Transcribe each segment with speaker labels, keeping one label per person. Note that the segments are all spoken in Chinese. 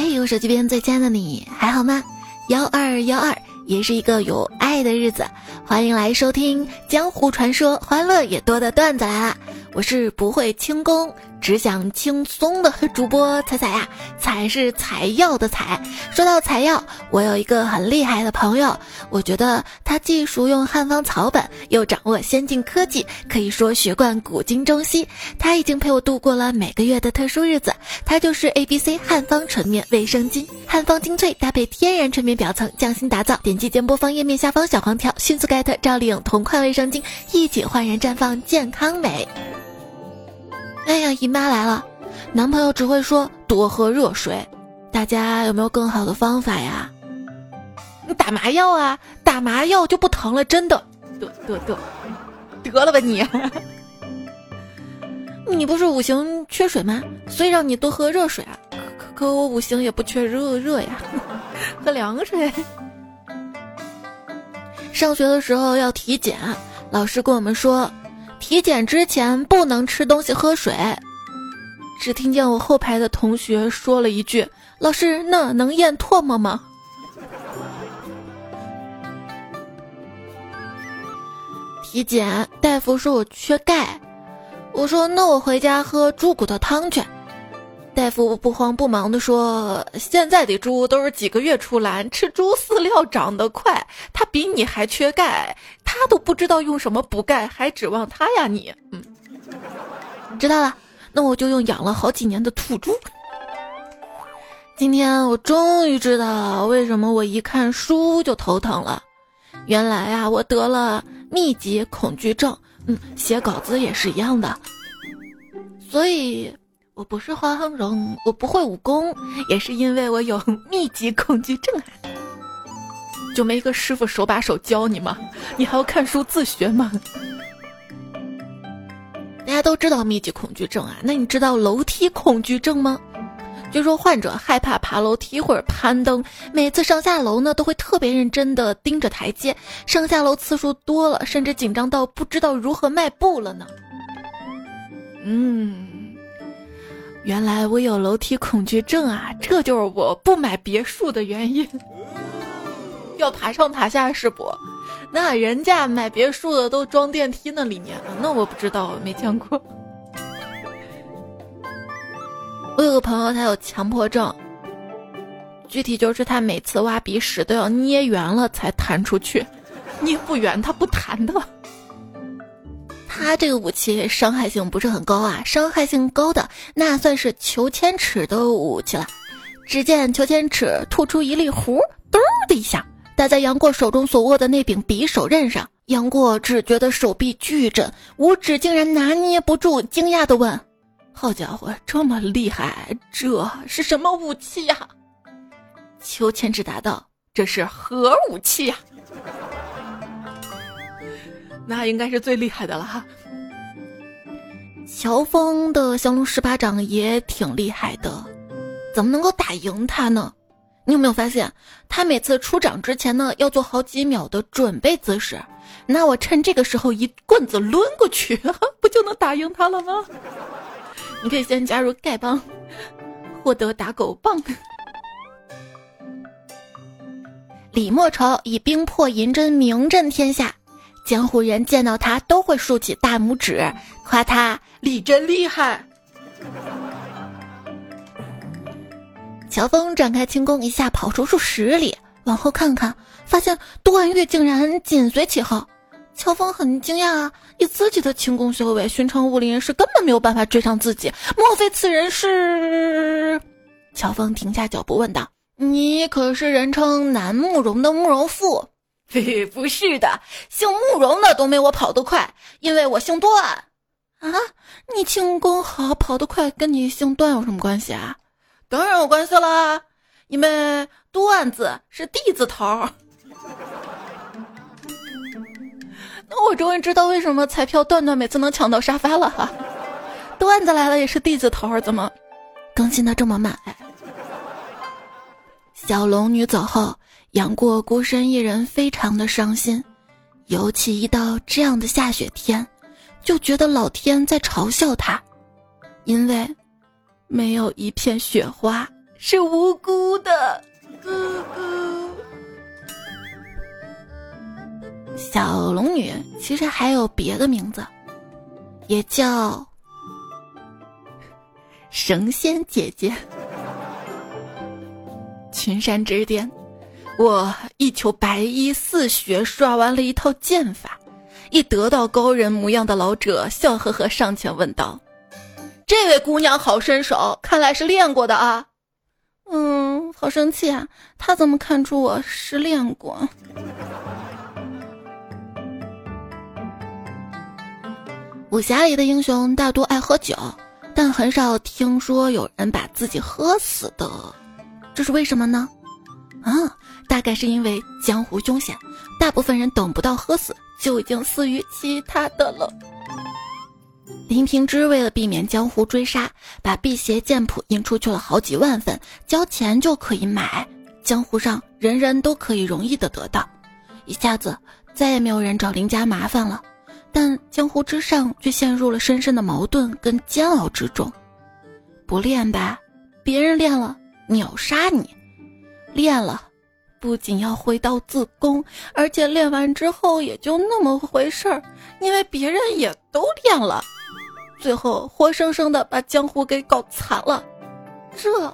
Speaker 1: 哎，我手机边最亲爱的你还好吗？幺二幺二也是一个有爱的日子，欢迎来收听《江湖传说》，欢乐也多的段子来啦！我是不会轻功。只想轻松的主播彩彩呀，彩是采药的采。说到采药，我有一个很厉害的朋友，我觉得他既熟用汉方草本，又掌握先进科技，可以说学贯古今中西。他已经陪我度过了每个月的特殊日子。他就是 A B C 汉方纯棉卫生巾，汉方精粹搭配天然纯棉表层，匠心打造。点击节目播放页面下方小黄条，迅速 get 赵丽颖同款卫生巾，一起焕然绽放健康美。哎呀，姨妈来了，男朋友只会说多喝热水，大家有没有更好的方法呀？你打麻药啊，打麻药就不疼了，真的。得得得，得了吧你！你不是五行缺水吗？所以让你多喝热水啊。可可我五行也不缺热热呀，喝凉水。上学的时候要体检，老师跟我们说。体检之前不能吃东西喝水，只听见我后排的同学说了一句：“老师，那能咽唾沫吗？”体检大夫说我缺钙，我说那我回家喝猪骨头汤去。大夫不慌不忙的说：“现在的猪都是几个月出栏，吃猪饲料长得快，它比你还缺钙，它都不知道用什么补钙，还指望它呀你？嗯，知道了，那我就用养了好几年的土猪。今天我终于知道为什么我一看书就头疼了，原来啊，我得了密集恐惧症。嗯，写稿子也是一样的，所以。”我不是花行人，我不会武功，也是因为我有密集恐惧症啊！就没一个师傅手把手教你吗？你还要看书自学吗？大家都知道密集恐惧症啊，那你知道楼梯恐惧症吗？据说患者害怕爬楼梯或者攀登，每次上下楼呢都会特别认真的盯着台阶，上下楼次数多了，甚至紧张到不知道如何迈步了呢。嗯。原来我有楼梯恐惧症啊！这就是我不买别墅的原因。要爬上爬下是不？那人家买别墅的都装电梯那里面了，那我不知道，没见过。我有个朋友，他有强迫症，具体就是他每次挖鼻屎都要捏圆了才弹出去，捏不圆他不弹的。他这个武器伤害性不是很高啊，伤害性高的那算是裘千尺的武器了。只见裘千尺吐出一粒核，噔的一下打在杨过手中所握的那柄匕首刃上。杨过只觉得手臂巨震，五指竟然拿捏不住，惊讶的问：“好家伙，这么厉害，这是什么武器呀？”裘千尺答道：“这是核武器呀。”那应该是最厉害的了哈。乔峰的降龙十八掌也挺厉害的，怎么能够打赢他呢？你有没有发现，他每次出掌之前呢，要做好几秒的准备姿势？那我趁这个时候一棍子抡过去，不就能打赢他了吗？你可以先加入丐帮，获得打狗棒。李莫愁以冰魄银针名震天下。江湖人见到他都会竖起大拇指，夸他你真厉害。乔峰展开轻功，一下跑出数十里，往后看看，发现段誉竟然紧随其后。乔峰很惊讶啊，以自己的轻功修为，寻常武林人士根本没有办法追上自己。莫非此人是？乔峰停下脚步问道：“你可是人称南慕容的慕容复？” 嘿嘿，不是的，姓慕容的都没我跑得快，因为我姓段。啊，你轻功好，跑得快，跟你姓段有什么关系啊？当然有关系啦，因为段字是地字头。那我终于知道为什么彩票段段每次能抢到沙发了哈。段子来了也是地字头，怎么更新的这么慢？小龙女走后。杨过孤身一人，非常的伤心，尤其一到这样的下雪天，就觉得老天在嘲笑他，因为没有一片雪花是无辜的，哥哥。小龙女其实还有别的名字，也叫神仙姐姐。群山之巅，我一求白衣似雪，耍完了一套剑法，一得到高人模样的老者笑呵呵上前问道：“这位姑娘好身手，看来是练过的啊。”嗯，好生气啊！他怎么看出我失恋过？武侠里的英雄大多爱喝酒，但很少听说有人把自己喝死的，这是为什么呢？啊，大概是因为江湖凶险，大部分人等不到喝死就已经死于其他的了。林平之为了避免江湖追杀，把辟邪剑谱印出去了好几万份，交钱就可以买。江湖上人人都可以容易的得到，一下子再也没有人找林家麻烦了。但江湖之上却陷入了深深的矛盾跟煎熬之中。不练吧，别人练了秒杀你；练了，不仅要回到自宫，而且练完之后也就那么回事儿，因为别人也都练了。最后活生生的把江湖给搞残了，这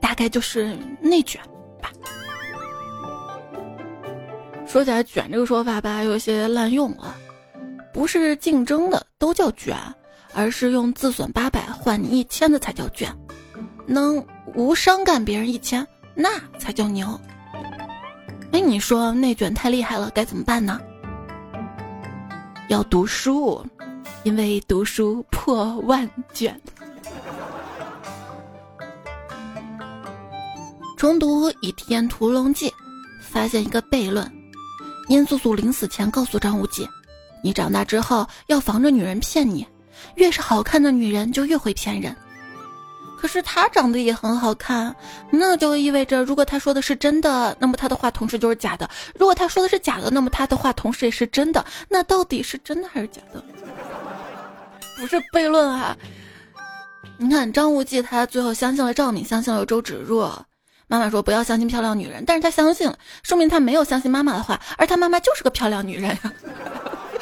Speaker 1: 大概就是内卷吧。说起来，卷这个说法吧，有些滥用了。不是竞争的都叫卷，而是用自损八百换你一千的才叫卷。能无伤干别人一千，那才叫牛。哎，你说内卷太厉害了，该怎么办呢？要读书。因为读书破万卷，重读《倚天屠龙记》，发现一个悖论：殷素素临死前告诉张无忌，你长大之后要防着女人骗你，越是好看的女人就越会骗人。可是她长得也很好看，那就意味着，如果她说的是真的，那么她的话同时就是假的；如果她说的是假的，那么她的话同时也是真的。那到底是真的还是假的？不是悖论啊！你看张无忌，他最后相信了赵敏，相信了周芷若。妈妈说不要相信漂亮女人，但是他相信了，说明他没有相信妈妈的话，而他妈妈就是个漂亮女人呀！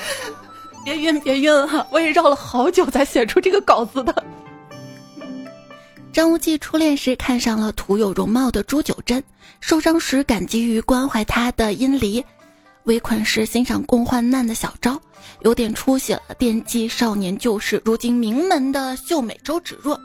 Speaker 1: 别晕，别晕哈！我也绕了好久才写出这个稿子的。张无忌初恋时看上了徒有容貌的朱九真，受伤时感激于关怀他的殷离。围困时欣赏共患难的小昭，有点出息了，惦记少年旧事。如今名门的秀美周芷若，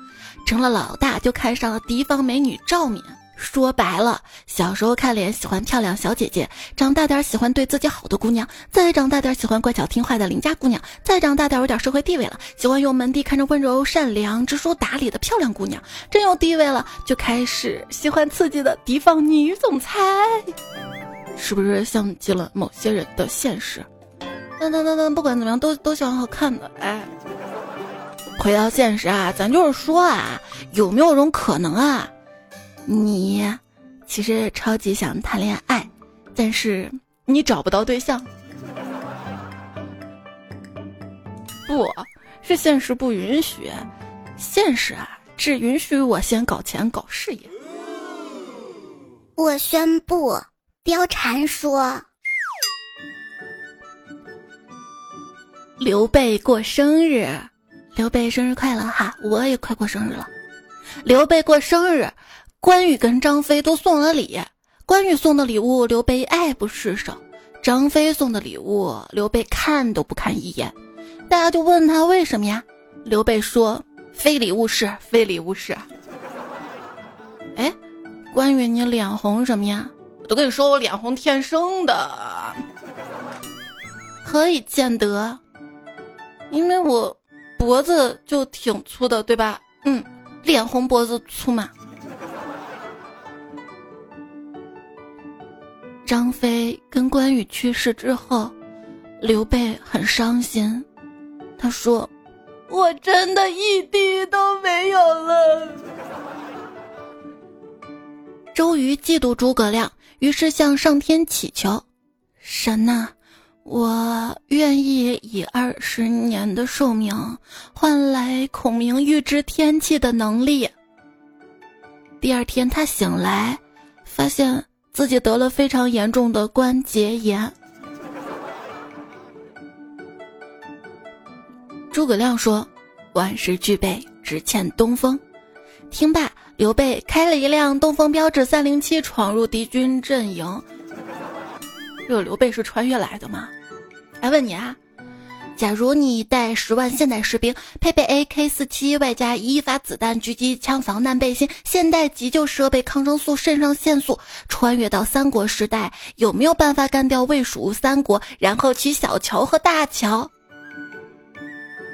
Speaker 1: 成了老大就看上了敌方美女赵敏。说白了，小时候看脸喜欢漂亮小姐姐，长大点喜欢对自己好的姑娘，再长大点喜欢乖巧听话的邻家姑娘，再长大点有点社会地位了，喜欢用门第看着温柔善良、知书达理的漂亮姑娘。真有地位了，就开始喜欢刺激的敌方女总裁。是不是像极了某些人的现实？但但但但，不管怎么样，都都喜欢好看的。哎，回到现实啊，咱就是说啊，有没有种可能啊，你其实超级想谈恋爱，但是你找不到对象？不是现实不允许，现实啊只允许我先搞钱搞事业。
Speaker 2: 我宣布。貂蝉说：“
Speaker 1: 刘备过生日，刘备生日快乐哈！我也快过生日了。刘备过生日，关羽跟张飞都送了礼。关羽送的礼物，刘备爱不释手；张飞送的礼物，刘备看都不看一眼。大家就问他为什么呀？刘备说：非礼勿视，非礼勿视。哎，关羽，你脸红什么呀？”我都跟你说，我脸红天生的，何以见得，因为我脖子就挺粗的，对吧？嗯，脸红脖子粗嘛。张飞跟关羽去世之后，刘备很伤心，他说：“我真的一滴都没有了。”周瑜嫉妒诸葛亮。于是向上天祈求：“神呐，我愿意以二十年的寿命换来孔明预知天气的能力。”第二天他醒来，发现自己得了非常严重的关节炎。诸葛亮说：“万事俱备，只欠东风。”听罢，刘备开了一辆东风标致三零七，闯入敌军阵营。这刘备是穿越来的吗？哎问你啊，假如你带十万现代士兵，配备 AK 四七，外加一发子弹、狙击枪、防弹背心、现代急救设备、抗生素、肾上腺素，穿越到三国时代，有没有办法干掉魏蜀三国，然后取小乔和大乔？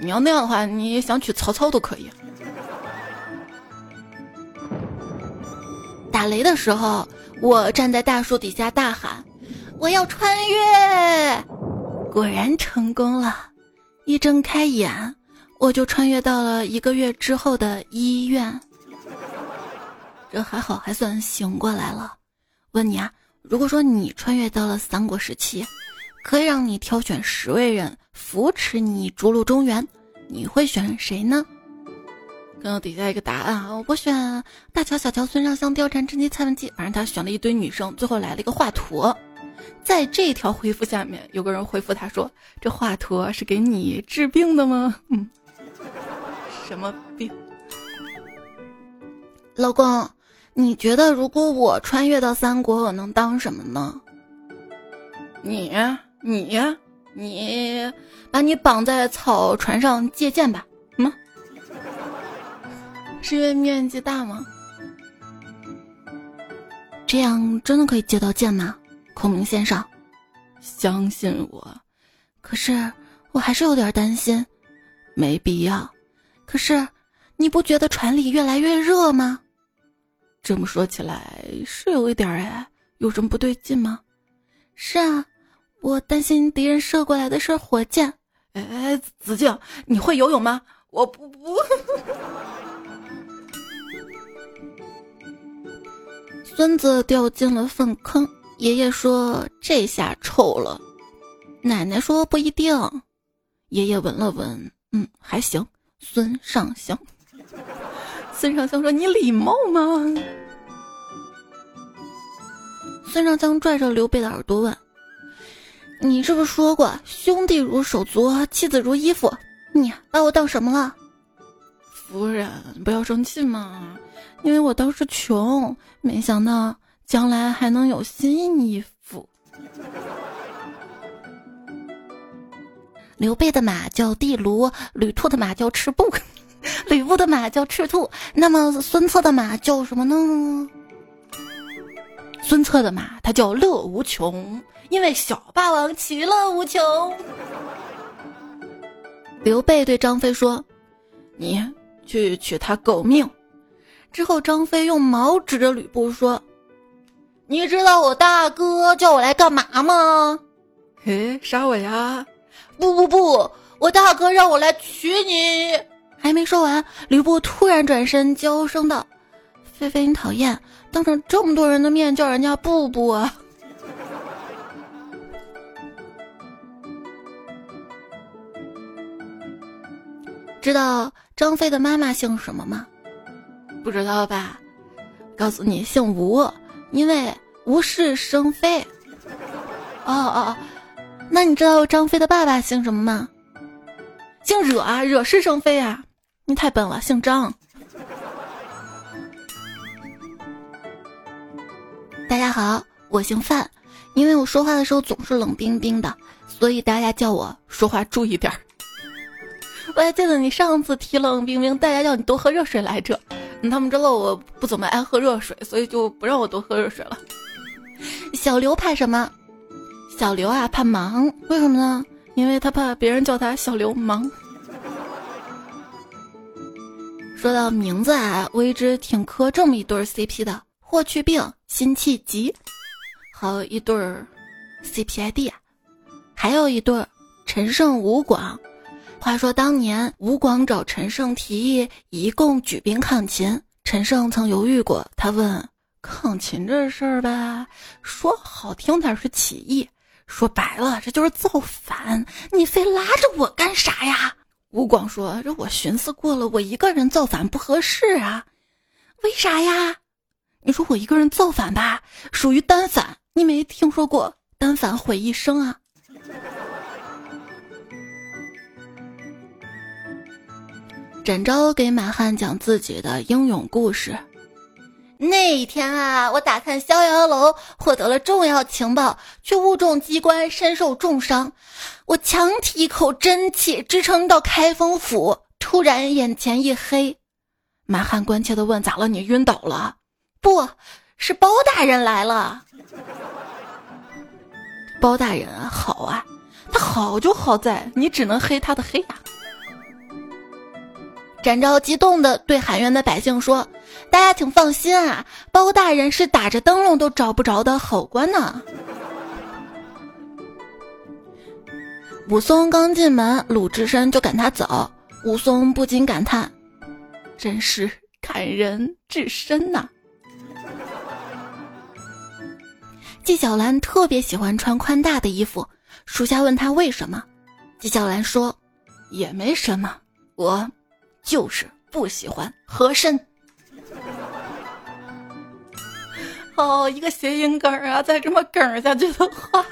Speaker 1: 你要那样的话，你想娶曹操都可以。打雷的时候，我站在大树底下大喊：“我要穿越！”果然成功了。一睁开眼，我就穿越到了一个月之后的医院。这还好，还算醒过来了。问你啊，如果说你穿越到了三国时期，可以让你挑选十位人扶持你逐鹿中原，你会选谁呢？看到底下一个答案啊，我选大乔、小乔、孙尚香、貂蝉、甄姬、蔡文姬。反正他选了一堆女生，最后来了一个华佗。在这条回复下面，有个人回复他说：“这华佗是给你治病的吗？” 嗯，什么病？老公，你觉得如果我穿越到三国，我能当什么呢？你你你，把你绑在草船上借箭吧。是因为面积大吗？这样真的可以借到剑吗？孔明先生，相信我。可是我还是有点担心，没必要。可是你不觉得船里越来越热吗？这么说起来是有一点哎，有什么不对劲吗？是啊，我担心敌人射过来的是火箭。哎，子静，你会游泳吗？我不不。孙子掉进了粪坑，爷爷说：“这下臭了。”奶奶说：“不一定。”爷爷闻了闻，嗯，还行。孙尚香，孙尚香说：“你礼貌吗？”孙尚香拽着刘备的耳朵问：“你是不是说过兄弟如手足，妻子如衣服？你把我当什么了？”夫人，不要生气嘛。因为我当时穷，没想到将来还能有新衣服。刘备的马叫地卢，吕兔的马叫赤布，吕布的马叫赤兔。那么孙策的马叫什么呢？孙策的马他叫乐无穷，因为小霸王其乐无穷。刘备对张飞说：“你去取他狗命。”之后，张飞用矛指着吕布说：“你知道我大哥叫我来干嘛吗？”“嘿，杀我呀！”“不不不，我大哥让我来娶你。”还没说完，吕布突然转身娇声道：“菲菲，你讨厌，当着这么多人的面叫人家布布啊！” 知道张飞的妈妈姓什么吗？不知道吧？告诉你，姓吴，因为无事生非。哦哦哦，那你知道张飞的爸爸姓什么吗？姓惹啊，惹是生非啊！你太笨了，姓张。大家好，我姓范，因为我说话的时候总是冷冰冰的，所以大家叫我说话注意点儿。我还记得你上次提冷冰冰，大家叫你多喝热水来着。他们知道我不怎么爱喝热水，所以就不让我多喝热水了。小刘怕什么？小刘啊，怕忙。为什么呢？因为他怕别人叫他小流氓。说到名字啊，我一直挺磕这么一对 CP 的：霍去病、辛弃疾，还有一对 CPID，还有一对陈胜吴广。话说当年吴广找陈胜提议一共举兵抗秦，陈胜曾犹豫过。他问：“抗秦这事儿吧，说好听点是起义，说白了这就是造反。你非拉着我干啥呀？”吴广说：“这我寻思过了，我一个人造反不合适啊。为啥呀？你说我一个人造反吧，属于单反。你没听说过单反毁一生啊？展昭给马汉讲自己的英勇故事。那一天啊，我打探逍遥楼，获得了重要情报，却误中机关，身受重伤。我强提一口真气，支撑到开封府，突然眼前一黑。马汉关切的问：“咋了？你晕倒了？”“不是包大人来了。”包大人好啊，他好就好在你只能黑他的黑呀。展昭激动的对喊冤的百姓说：“大家请放心啊，包大人是打着灯笼都找不着的好官呢。”武松刚进门，鲁智深就赶他走，武松不禁感叹：“真是感人至深呐。”纪晓岚特别喜欢穿宽大的衣服，属下问他为什么，纪晓岚说：“也没什么，我。”就是不喜欢和珅。哦，一个谐音梗啊！再这么梗下去的话，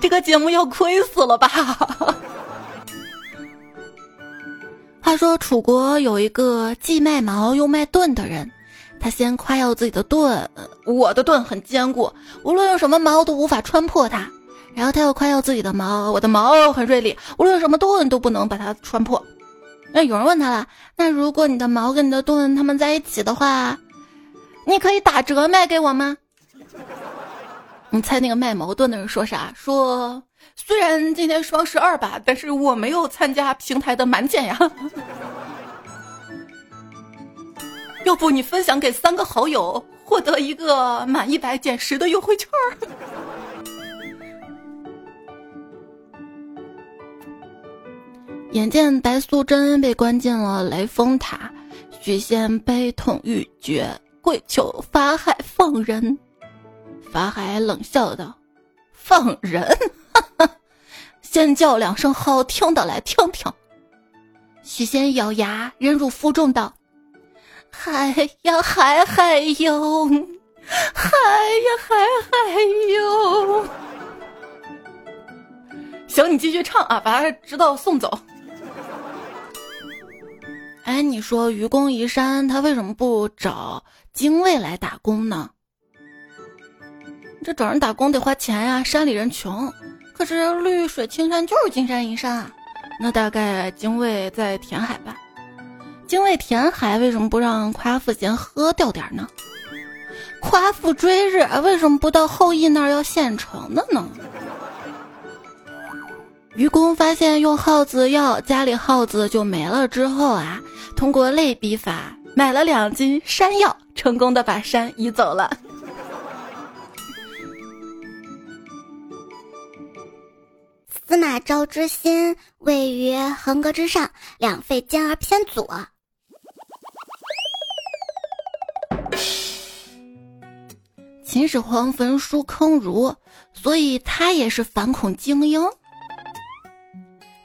Speaker 1: 这个节目要亏死了吧？话说楚国有一个既卖矛又卖盾的人，他先夸耀自己的盾，我的盾很坚固，无论用什么矛都无法穿破它。然后他又夸耀自己的矛，我的矛很锐利，无论什么盾都不能把它穿破。那有人问他了，那如果你的矛跟你的盾他们在一起的话，你可以打折卖给我吗？你猜那个卖矛盾的人说啥？说虽然今天双十二吧，但是我没有参加平台的满减呀。要不你分享给三个好友，获得一个满一百减十的优惠券儿。眼见白素贞被关进了雷峰塔，许仙悲痛欲绝，跪求法海放人。法海冷笑道：“放人？先叫两声好听的来听听。”许仙咬牙忍辱负重道：“嗨呀嗨嗨哟，嗨呀嗨嗨哟。”行，你继续唱啊，把他直到送走。哎，你说愚公移山，他为什么不找精卫来打工呢？这找人打工得花钱呀，山里人穷。可是绿水青山就是金山银山啊，那大概精卫在填海吧？精卫填海为什么不让夸父先喝掉点呢？夸父追日为什么不到后羿那儿要现成的呢？愚公发现用耗子药家里耗子就没了之后啊，通过类比法买了两斤山药，成功的把山移走了。
Speaker 2: 司马昭之心位于横膈之上，两肺尖而偏左。
Speaker 1: 秦始皇焚书坑儒，所以他也是反恐精英。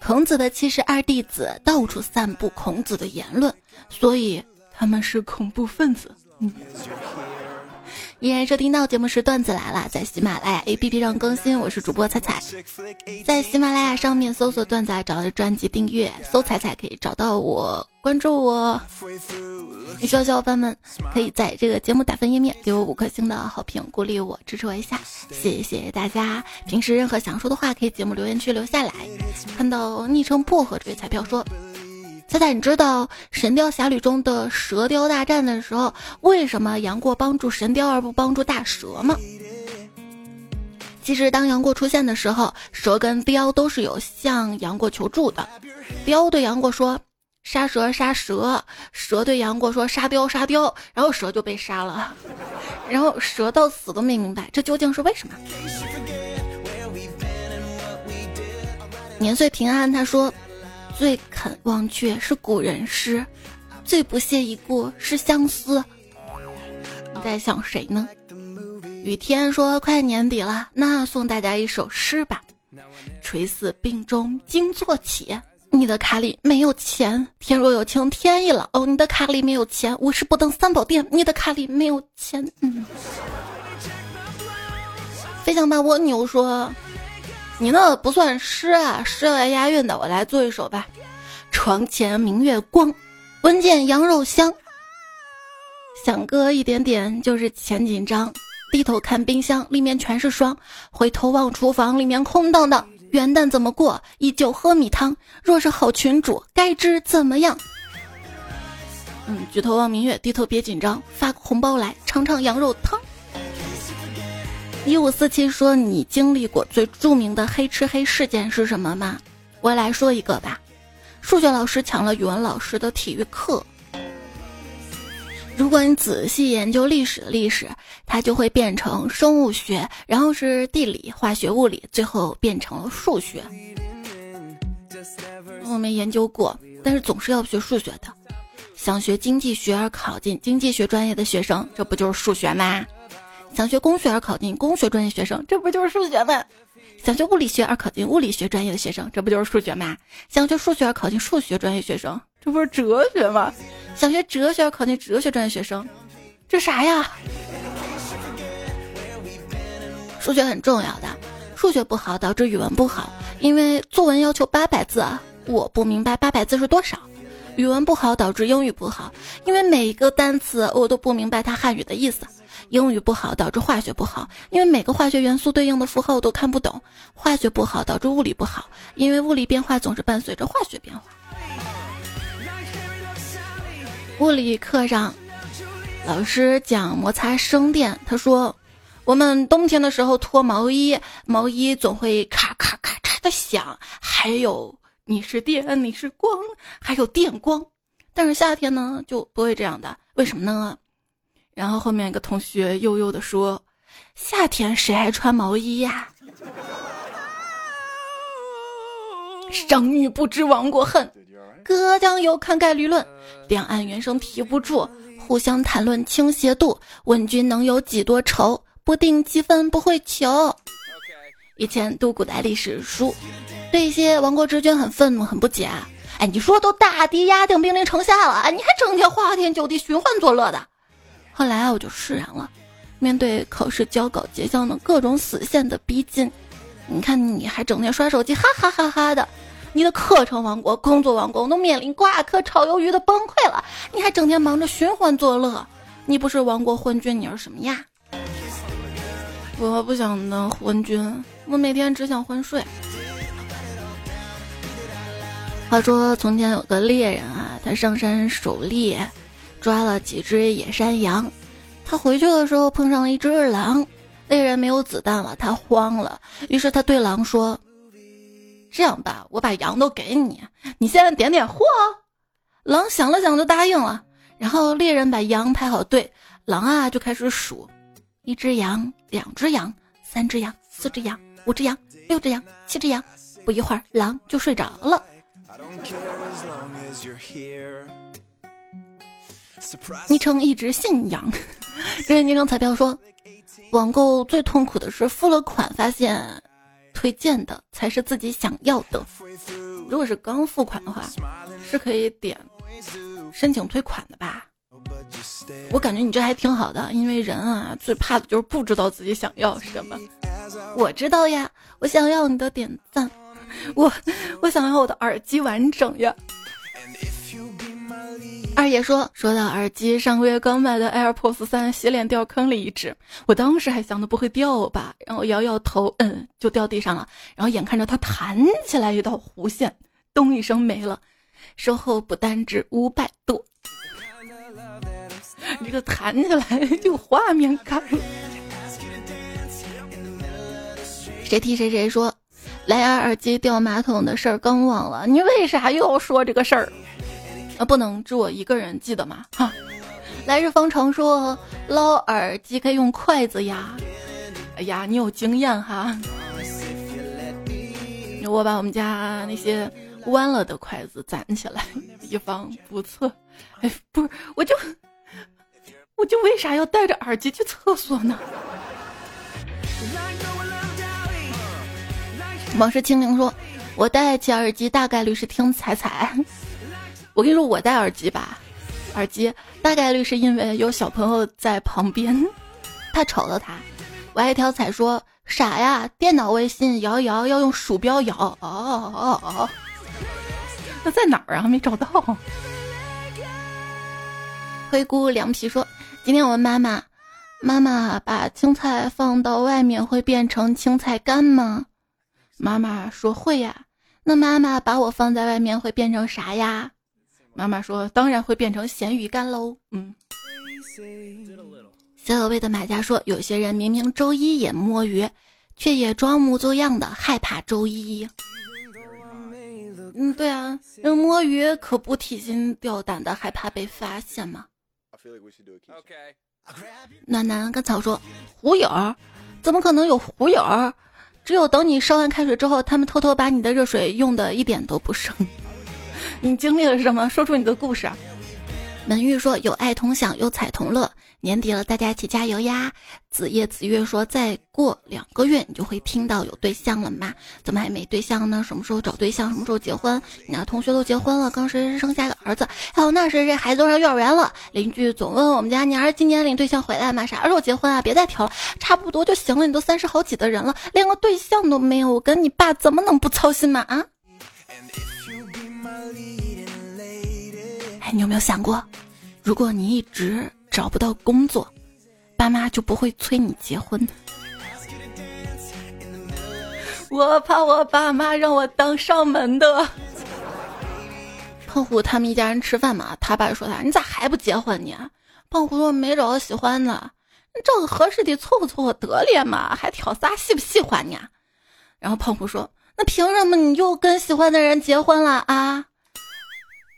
Speaker 1: 孔子的七十二弟子到处散布孔子的言论，所以他们是恐怖分子。依然收听到节目是段子来了，在喜马拉雅 APP 上更新。我是主播彩彩，在喜马拉雅上面搜索段子，找到专辑订阅，搜彩彩可以找到我，关注我。需要小伙伴们可以在这个节目打分页面给我五颗星的好评，鼓励我，支持我一下，谢谢大家。平时任何想说的话，可以节目留言区留下来。看到昵称薄荷这位彩票说。猜猜，你知道《神雕侠侣》中的蛇雕大战的时候，为什么杨过帮助神雕而不帮助大蛇吗？其实，当杨过出现的时候，蛇跟雕都是有向杨过求助的。雕对杨过说：“杀蛇，杀蛇。”蛇对杨过说：“杀雕，杀雕。”然后蛇就被杀了。然后蛇到死都没明白这究竟是为什么。年岁平安，他说。最肯忘却是古人诗，最不屑一顾是相思。你在想谁呢？雨天说快年底了，那送大家一首诗吧。垂死病中惊坐起，你的卡里没有钱。天若有情天亦老，哦，你的卡里没有钱。我是不登三宝殿，你的卡里没有钱。嗯。飞翔吧蜗牛说：“你那不算诗啊，诗来押韵的，我来做一首吧。床前明月光，闻见羊肉香。想哥一点点就是钱紧张，低头看冰箱，里面全是霜。回头望厨房，里面空荡荡。元旦怎么过？依旧喝米汤。若是好群主，该知怎么样？嗯，举头望明月，低头别紧张，发个红包来尝尝羊肉汤。”一五四七说：“你经历过最著名的黑吃黑事件是什么吗？”我来说一个吧。数学老师抢了语文老师的体育课。如果你仔细研究历史的历史，它就会变成生物学，然后是地理、化学、物理，最后变成了数学。我没研究过，但是总是要学数学的。想学经济学而考进经济学专业的学生，这不就是数学吗？想学工学而考进工学专业学生，这不就是数学吗？想学物理学而考进物理学专业的学生，这不就是数学吗？想学数学而考进数学专业学生，这不是哲学吗？想学哲学而考进哲学专业学生，这啥呀？数学很重要的，数学不好导致语文不好，因为作文要求八百字啊，我不明白八百字是多少。语文不好导致英语不好，因为每一个单词我都不明白它汉语的意思。英语不好导致化学不好，因为每个化学元素对应的符号我都看不懂。化学不好导致物理不好，因为物理变化总是伴随着化学变化。物理课上，老师讲摩擦生电，他说，我们冬天的时候脱毛衣，毛衣总会咔咔咔咔的响，还有你是电，你是光，还有电光。但是夏天呢就不会这样的，为什么呢？然后后面一个同学悠悠的说：“夏天谁还穿毛衣呀？”商女不知亡国恨，隔江犹看概率论。两岸猿声啼不住，互相谈论倾斜度。问君能有几多愁？不定积分不会求。以前读古代历史书，对一些亡国之君很愤怒，很不解。哎，你说都大敌压境，兵临城下了，你还整天花天酒地、寻欢作乐的？后来，我就释然了。面对考试交稿结项的各种死线的逼近，你看你还整天刷手机，哈哈哈哈的。你的课程王国、工作王国都面临挂科、炒鱿鱼的崩溃了，你还整天忙着寻欢作乐，你不是亡国昏君，你是什么呀？我不想当昏君，我每天只想昏睡。话说从前有个猎人啊，他上山狩猎。抓了几只野山羊，他回去的时候碰上了一只狼，猎人没有子弹了，他慌了，于是他对狼说：“这样吧，我把羊都给你，你现在点点货。”狼想了想就答应了。然后猎人把羊排好队，狼啊就开始数：一只羊，两只羊，三只羊，四只羊，五只羊，六只羊，七只羊。不一会儿，狼就睡着了。昵称一直信仰，这位昵称彩票说，网购最痛苦的是付了款发现推荐的才是自己想要的。如果是刚付款的话，是可以点申请退款的吧？我感觉你这还挺好的，因为人啊最怕的就是不知道自己想要什么。我知道呀，我想要你的点赞，我我想要我的耳机完整呀。二爷说：“说到耳机，上个月刚买的 AirPods 三洗脸掉坑里一只，我当时还想着不会掉吧，然后摇摇头，嗯，就掉地上了。然后眼看着它弹起来一道弧线，咚一声没了，售后不单值五百多。这个弹起来就画面感。谁提谁谁说，蓝牙耳机掉马桶的事儿刚忘了，你为啥又要说这个事儿？”啊，不能只我一个人记得吗？哈，来日方长说捞耳机可以用筷子呀。哎呀，你有经验哈。我把我们家那些弯了的筷子攒起来，以防不测。哎，不是，我就我就为啥要带着耳机去厕所呢？往事清零说。我戴起耳机大概率是听彩彩。我跟你说，我戴耳机吧，耳机大概率是因为有小朋友在旁边，太吵了他。我爱条彩说傻呀，电脑微信摇一摇要用鼠标摇。哦哦哦，那在哪儿啊？没找到。灰姑凉皮说，今天我问妈妈，妈妈把青菜放到外面会变成青菜干吗？妈妈说会呀。那妈妈把我放在外面会变成啥呀？妈妈说：“当然会变成咸鱼干喽。”嗯。小有味的买家说：“有些人明明周一也摸鱼，却也装模作样的害怕周一。”嗯，对啊，人摸鱼可不提心吊胆的害怕被发现吗？暖男跟草说：“狐友，怎么可能有狐友？只有等你烧完开水之后，他们偷偷把你的热水用的一点都不剩。” 你经历了什么？说出你的故事。门玉说：“有爱同享，有彩同乐。年底了，大家一起加油呀！”子夜子月说：“再过两个月，你就会听到有对象了吗？怎么还没对象呢？什么时候找对象？什么时候结婚？你那同学都结婚了，刚谁谁生下个儿子？还有那谁谁孩子都上幼儿园了。邻居总问我们家你儿子今年领对象回来吗？啥时候结婚啊？别再挑了，差不多就行了。你都三十好几的人了，连个对象都没有，我跟你爸怎么能不操心吗？啊？”你有没有想过，如果你一直找不到工作，爸妈就不会催你结婚？我怕我爸妈让我当上门的。胖虎他们一家人吃饭嘛，他爸说他：“你咋还不结婚呢？”胖虎说：“没找到喜欢的，你找个合适的凑合凑合得了嘛，还挑啥喜不喜欢呢？”然后胖虎说：“那凭什么你就跟喜欢的人结婚了啊？”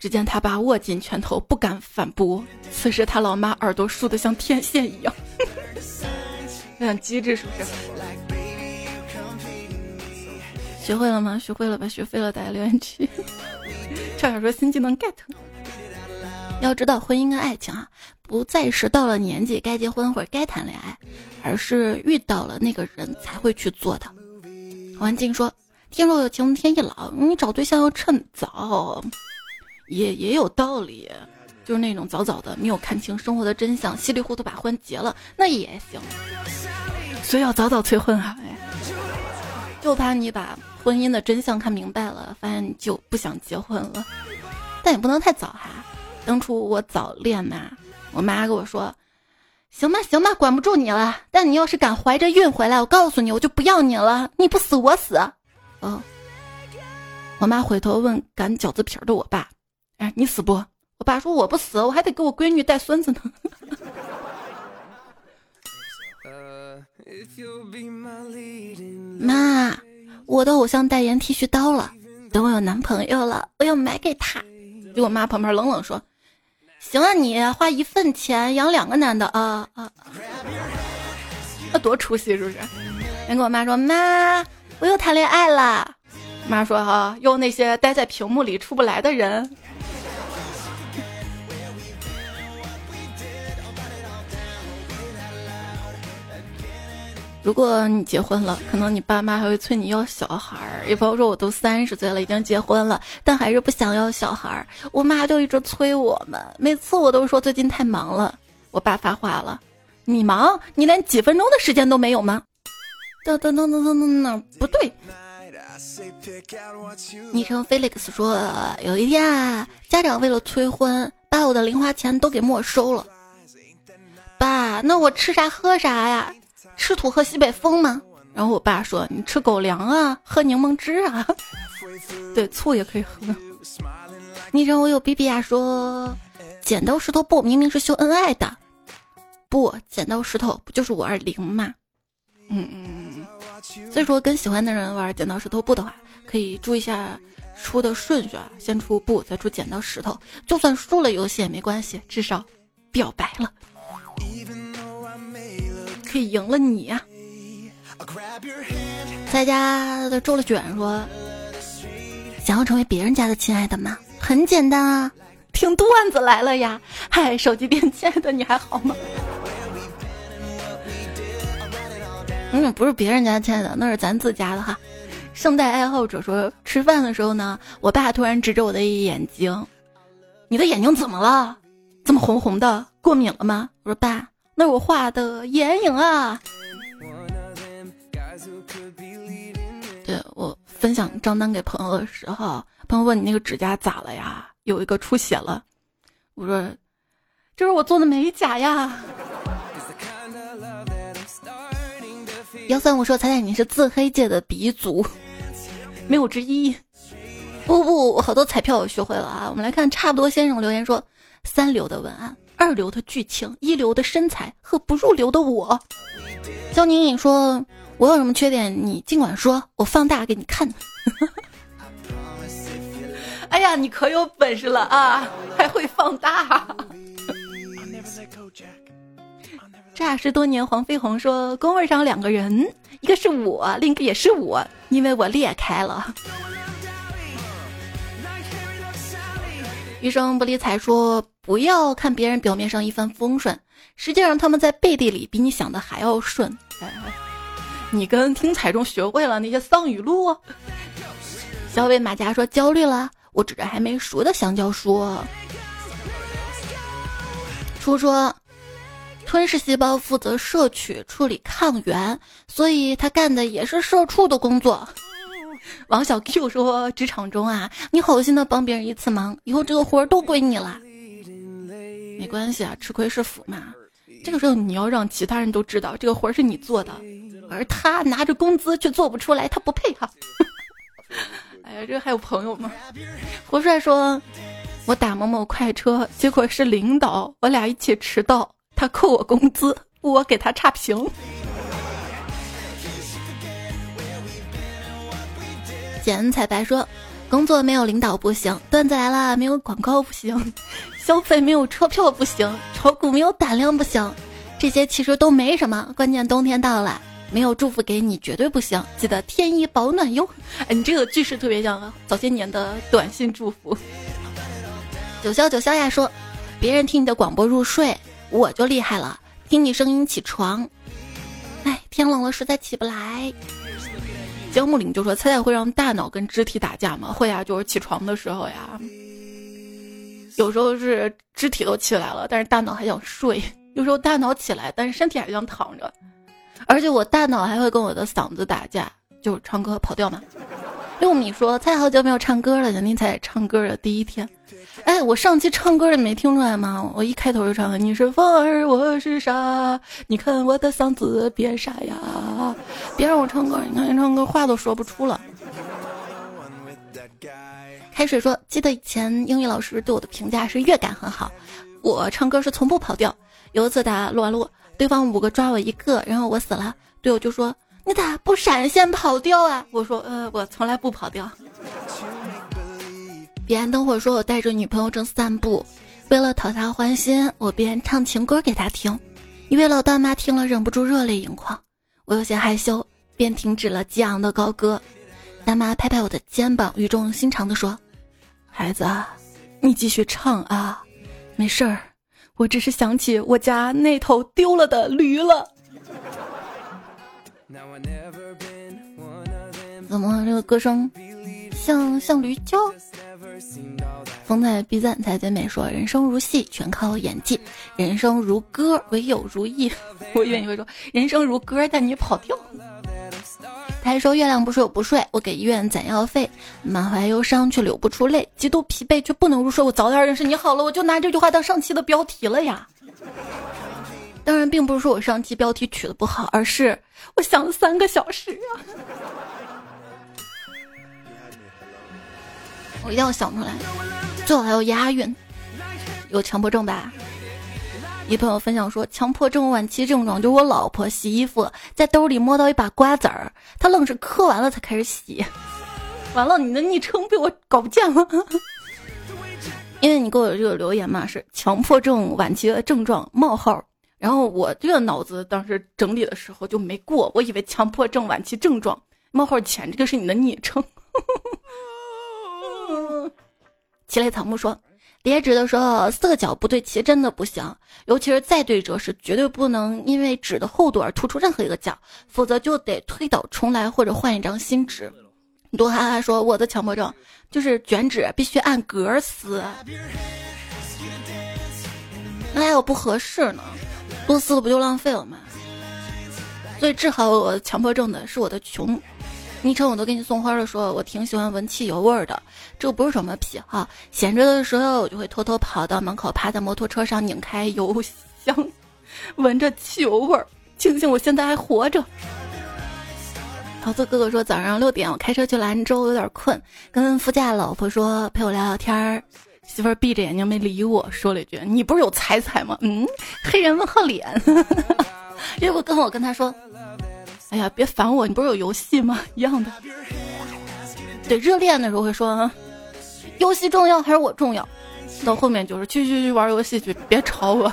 Speaker 1: 只见他爸握紧拳头，不敢反驳。此时他老妈耳朵竖得像天线一样，很机智，是不是？学会了吗？学会了吧？学会了，大家留言区。差点说新技能 get。要知道，婚姻跟爱情啊，不再是到了年纪该结婚或者该谈恋爱，而是遇到了那个人才会去做的。王静说：“天若有情天亦老，你找对象要趁早。”也也有道理，就是那种早早的没有看清生活的真相，稀里糊涂把婚结了，那也行。所以要早早催婚啊！哎，就怕你把婚姻的真相看明白了，发现你就不想结婚了。但也不能太早哈。当初我早恋嘛，我妈跟我说：“行吧，行吧，管不住你了。但你要是敢怀着孕回来，我告诉你，我就不要你了。你不死我死。”哦，我妈回头问擀饺子皮儿的我爸。哎，你死不？我爸说我不死，我还得给我闺女带孙子呢。妈，我的偶像代言剃须刀了，等我有男朋友了，我要买给他。给我妈旁边冷冷说：“行啊，你花一份钱养两个男的啊啊！那 多出息是不是？”先跟我妈说：“妈，我又谈恋爱了。”妈说：“哈，又那些待在屏幕里出不来的人。”如果你结婚了，可能你爸妈还会催你要小孩儿。比方说，我都三十岁了，已经结婚了，但还是不想要小孩儿。我妈就一直催我们，每次我都说最近太忙了。我爸发话了：“你忙？你连几分钟的时间都没有吗？”噔噔噔噔噔噔噔，不对。昵称 Felix 说，有一天啊，家长为了催婚，把我的零花钱都给没收了。爸，那我吃啥喝啥呀？吃土喝西北风吗？然后我爸说：“你吃狗粮啊，喝柠檬汁啊，对，醋也可以喝。”昵称我有 B B 啊说：“剪刀石头布明明是秀恩爱的，不，剪刀石头不就是五二零吗？”嗯嗯嗯。所以说，跟喜欢的人玩剪刀石头布的话，可以注意一下出的顺序啊，先出布，再出剪刀石头，就算输了游戏也没关系，至少表白了。可以赢了你呀！在家的周了卷说：“想要成为别人家的亲爱的吗？很简单啊，听段子来了呀！嗨，手机边亲爱的，你还好吗？嗯，不是别人家亲爱的，那是咱自家的哈。圣诞爱好者说，吃饭的时候呢，我爸突然指着我的眼睛：“你的眼睛怎么了？这么红红的？过敏了吗？”我说：“爸，那是我画的眼影啊。”对我分享账单给朋友的时候，朋友问你那个指甲咋了呀？有一个出血了。我说：“这是我做的美甲呀。”幺三五说：“彩彩你是自黑界的鼻祖。”没有之一，不不，好多彩票我学会了啊！我们来看差不多先生留言说：三流的文案，二流的剧情，一流的身材和不入流的我。肖宁宁说：我有什么缺点，你尽管说，我放大给你看。哎呀，你可有本事了啊，还会放大！诈尸多年黄飞鸿说：工位上两个人，一个是我，另一个也是我。因为我裂开了。余生不理睬说：“不要看别人表面上一帆风顺，实际上他们在背地里比你想的还要顺。”你跟听彩中学会了那些丧语录。小伟马甲说：“焦虑了。”我指着还没熟的香蕉说：“初说。”吞噬细胞负责摄取、处理抗原，所以他干的也是社畜的工作。王小 Q 说：“职场中啊，你好心的帮别人一次忙，以后这个活儿都归你了。没关系啊，吃亏是福嘛。这个时候你要让其他人都知道这个活儿是你做的，而他拿着工资却做不出来，他不配哈。哎呀，这还有朋友吗？胡帅说：“我打某某快车，结果是领导，我俩一起迟到。”他扣我工资，我给他差评。简彩白说：“工作没有领导不行，段子来了没有广告不行，消费没有车票不行，炒股没有胆量不行，这些其实都没什么。关键冬天到了，没有祝福给你绝对不行。记得添衣保暖哟。哎，你这个句式特别像早些年的短信祝福。九霄九霄呀说：别人听你的广播入睡。我就厉害了，听你声音起床。哎，天冷了，实在起不来。江木林就说：“猜猜会让大脑跟肢体打架吗？”会啊，就是起床的时候呀。有时候是肢体都起来了，但是大脑还想睡；有时候大脑起来，但是身体还想躺着。而且我大脑还会跟我的嗓子打架，就唱歌跑调嘛。六米说：“猜好久没有唱歌了，人家才唱歌的第一天。”哎，我上期唱歌你没听出来吗？我一开头就唱了：“你是风儿，我是沙，你看我的嗓子变沙哑。”别让我唱歌，你看唱歌话都说不出了。开水说：“记得以前英语老师对我的评价是乐感很好，我唱歌是从不跑调。有一次打撸啊撸，对方五个抓我一个，然后我死了，队友就说：‘你咋不闪现跑调啊？’我说：‘呃，我从来不跑调。’”彼岸灯火说：“我带着女朋友正散步，为了讨她欢心，我便唱情歌给她听。一位老大妈听了忍不住热泪盈眶，我有些害羞，便停止了激昂的高歌。大妈拍拍我的肩膀，语重心长地说：‘孩子，你继续唱啊，没事儿。我只是想起我家那头丢了的驴了。’怎么这个歌声像像驴叫？”风在 B 赞，才姐美说：“人生如戏，全靠演技；人生如歌，唯有如意。”我以为你会说：“人生如歌，但你跑调。”他还说：“月亮不睡，我不睡。我给医院攒药费，满怀忧伤却流不出泪，极度疲惫却不能入睡。我早点认识你好了，我就拿这句话当上期的标题了呀。”当然，并不是说我上期标题取的不好，而是我想了三个小时啊。我一定要想出来，最好还要押韵。有强迫症吧？一朋友分享说，强迫症晚期症状就是我老婆洗衣服在兜里摸到一把瓜子儿，她愣是嗑完了才开始洗。完了，你的昵称被我搞不见了。因为你给我这个留言嘛，是强迫症晚期的症状冒号，然后我这个脑子当时整理的时候就没过，我以为强迫症晚期症状冒号前这个是你的昵称。七类草木说，叠纸的时候四个角不对齐真的不行，尤其是再对折时，绝对不能因为纸的厚度而突出任何一个角，否则就得推倒重来或者换一张新纸。多哈哈说我的强迫症就是卷纸必须按格撕，那还有不合适呢，多撕了不就浪费了吗？所以治好我强迫症的是我的穷。昵称我都给你送花了，说我挺喜欢闻汽油味儿的，这不是什么癖好。闲着的时候，我就会偷偷跑到门口，趴在摩托车上拧开油箱，闻着汽油味儿，庆幸我现在还活着。桃子哥哥说早上六点我开车去兰州，有点困，跟副驾老婆说陪我聊聊天儿，媳妇儿闭着眼睛没理我，说了一句：“你不是有彩彩吗？”嗯，黑人问号脸。要不跟我跟他说。哎呀，别烦我！你不是有游戏吗？一样的。对，热恋的时候会说啊，游戏重要还是我重要？到后面就是去去去玩游戏去，别吵我。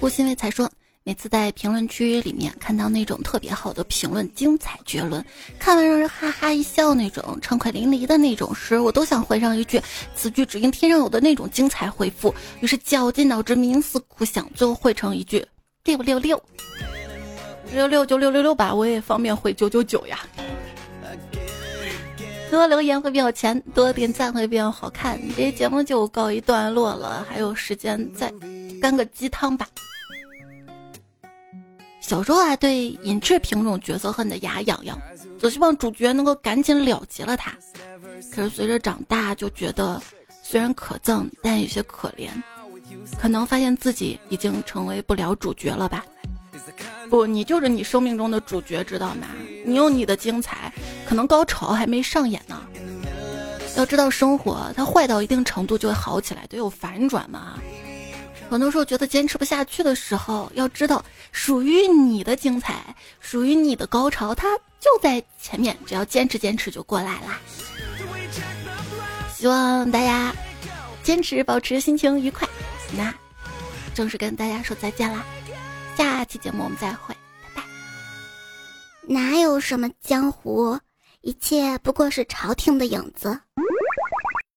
Speaker 1: 顾欣慰才说，每次在评论区里面看到那种特别好的评论、精彩绝伦，看完让人哈哈一笑那种畅快淋漓的那种时，我都想回上一句“此句只应天上有”的那种精彩回复。于是绞尽脑汁、冥思苦想，最后汇成一句“六六六”。六六九六六六吧，我也方便回九九九呀。多留言会变有钱，多点赞会变好看。这节目就告一段落了，还有时间再干个鸡汤吧。小时候啊对尹志平这种角色恨得牙痒痒，总希望主角能够赶紧了结了他。可是随着长大，就觉得虽然可憎，但有些可怜。可能发现自己已经成为不了主角了吧。不，你就是你生命中的主角，知道吗？你有你的精彩，可能高潮还没上演呢。要知道，生活它坏到一定程度就会好起来，得有反转嘛。很多时候觉得坚持不下去的时候，要知道属于你的精彩，属于你的高潮，它就在前面，只要坚持坚持就过来啦。希望大家坚持，保持心情愉快。那正式跟大家说再见啦。下期节目我们再会，拜拜。
Speaker 2: 哪有什么江湖，一切不过是朝廷的影子。